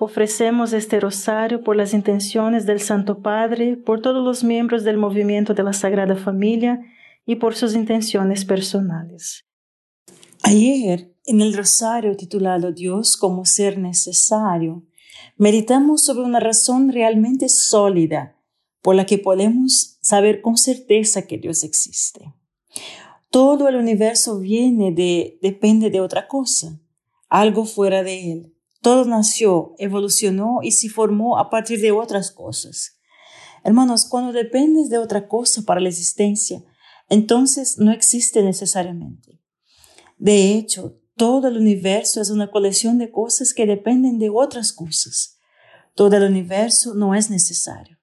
Ofrecemos este rosario por las intenciones del Santo Padre, por todos los miembros del movimiento de la Sagrada Familia y por sus intenciones personales. Ayer, en el rosario titulado Dios como ser necesario, meditamos sobre una razón realmente sólida por la que podemos saber con certeza que Dios existe. Todo el universo viene de, depende de otra cosa, algo fuera de él. Todo nació, evolucionó y se formó a partir de otras cosas. Hermanos, cuando dependes de otra cosa para la existencia, entonces no existe necesariamente. De hecho, todo el universo es una colección de cosas que dependen de otras cosas. Todo el universo no es necesario.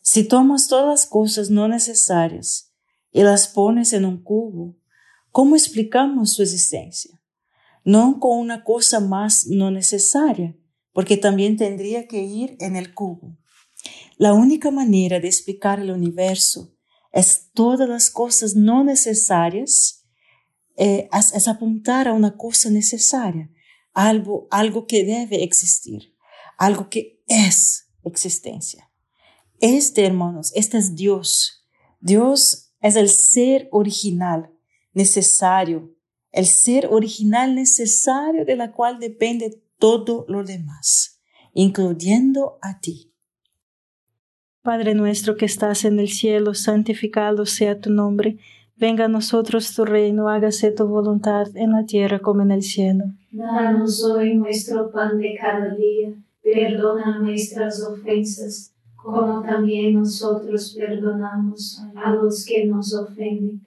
Si tomas todas las cosas no necesarias y las pones en un cubo, ¿cómo explicamos su existencia? No con una cosa más no necesaria, porque también tendría que ir en el cubo. La única manera de explicar el universo es todas las cosas no necesarias, eh, es, apuntar a una cosa necesaria, algo, algo que debe existir, algo que es existencia. Este, hermanos, este es Dios. Dios es el ser original, necesario, el ser original necesario de la cual depende todo lo demás, incluyendo a ti. Padre nuestro que estás en el cielo, santificado sea tu nombre, venga a nosotros tu reino, hágase tu voluntad en la tierra como en el cielo. Danos hoy nuestro pan de cada día, perdona nuestras ofensas, como también nosotros perdonamos a los que nos ofenden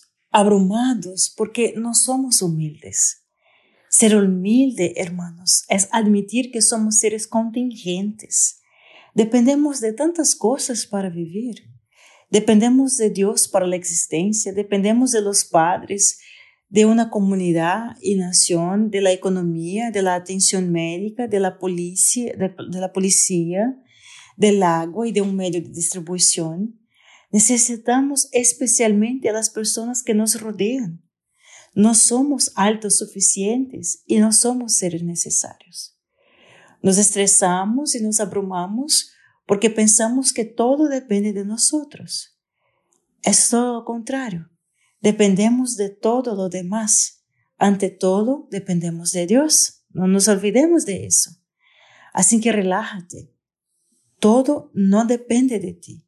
abrumados porque no somos humildes. Ser humilde, hermanos, es admitir que somos seres contingentes. Dependemos de tantas cosas para vivir. Dependemos de Dios para la existencia, dependemos de los padres, de una comunidad y nación, de la economía, de la atención médica, de la policía, de, de la policía, del agua y de un medio de distribución. Necesitamos especialmente a las personas que nos rodean. No somos altos suficientes y no somos seres necesarios. Nos estresamos y nos abrumamos porque pensamos que todo depende de nosotros. Es todo lo contrario. Dependemos de todo lo demás. Ante todo, dependemos de Dios. No nos olvidemos de eso. Así que relájate. Todo no depende de ti.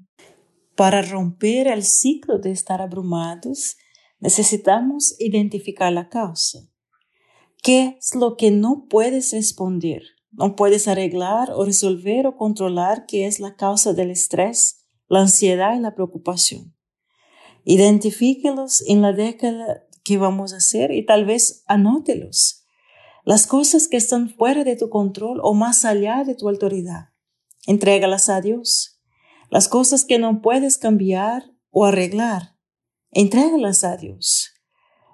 Para romper el ciclo de estar abrumados, necesitamos identificar la causa. ¿Qué es lo que no puedes responder? No puedes arreglar o resolver o controlar qué es la causa del estrés, la ansiedad y la preocupación. Identifíquelos en la década que vamos a hacer y tal vez anótelos. Las cosas que están fuera de tu control o más allá de tu autoridad. Entrégalas a Dios. Las cosas que no puedes cambiar o arreglar. Entrégalas a Dios.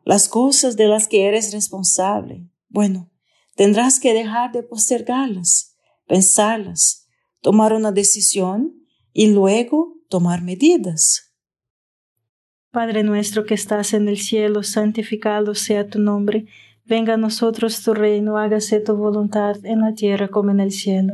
Las cosas de las que eres responsable. Bueno, tendrás que dejar de postergarlas, pensarlas, tomar una decisión y luego tomar medidas. Padre nuestro que estás en el cielo, santificado sea tu nombre. Venga a nosotros tu reino, hágase tu voluntad en la tierra como en el cielo.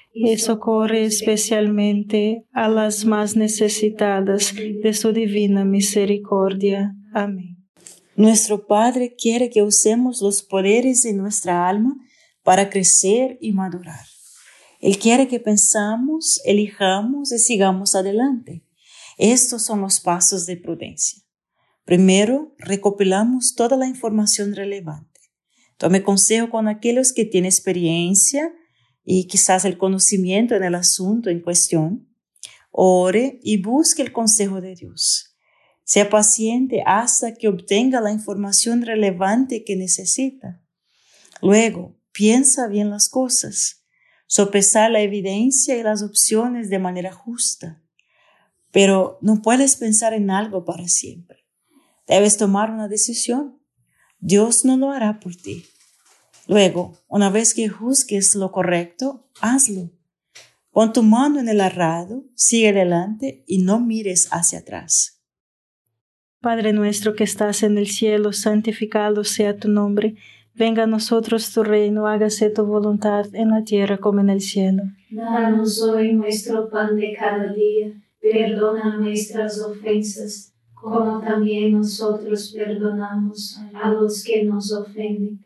y socorre especialmente a las más necesitadas de su divina misericordia. Amén. Nuestro Padre quiere que usemos los poderes de nuestra alma para crecer y madurar. Él quiere que pensamos, elijamos y sigamos adelante. Estos son los pasos de prudencia. Primero, recopilamos toda la información relevante. Tome consejo con aquellos que tienen experiencia y quizás el conocimiento en el asunto en cuestión. Ore y busque el consejo de Dios. Sea paciente hasta que obtenga la información relevante que necesita. Luego, piensa bien las cosas, sopesar la evidencia y las opciones de manera justa. Pero no puedes pensar en algo para siempre. Debes tomar una decisión. Dios no lo hará por ti. Luego, una vez que juzgues lo correcto, hazlo. Pon tu mano en el arrado, sigue adelante y no mires hacia atrás. Padre nuestro que estás en el cielo, santificado sea tu nombre. Venga a nosotros tu reino, hágase tu voluntad en la tierra como en el cielo. Danos hoy nuestro pan de cada día, perdona nuestras ofensas, como también nosotros perdonamos a los que nos ofenden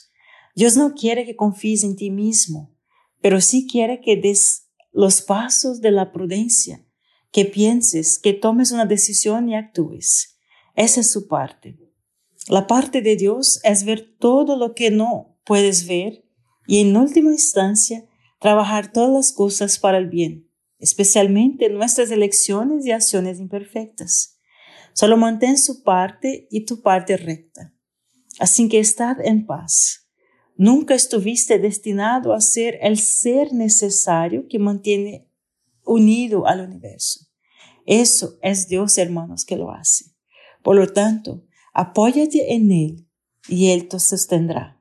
Dios no quiere que confíes en ti mismo, pero sí quiere que des los pasos de la prudencia, que pienses, que tomes una decisión y actúes. Esa es su parte. La parte de Dios es ver todo lo que no puedes ver y en última instancia trabajar todas las cosas para el bien, especialmente nuestras elecciones y acciones imperfectas. Solo mantén su parte y tu parte recta. Así que estad en paz. Nunca estuviste destinado a ser el ser necesario que mantiene unido al universo. Eso es Dios, hermanos, que lo hace. Por lo tanto, apóyate en Él y Él te sostendrá.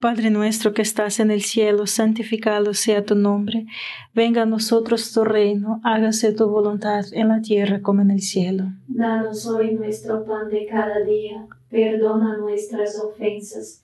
Padre nuestro que estás en el cielo, santificado sea tu nombre. Venga a nosotros tu reino, hágase tu voluntad en la tierra como en el cielo. Danos hoy nuestro pan de cada día, perdona nuestras ofensas,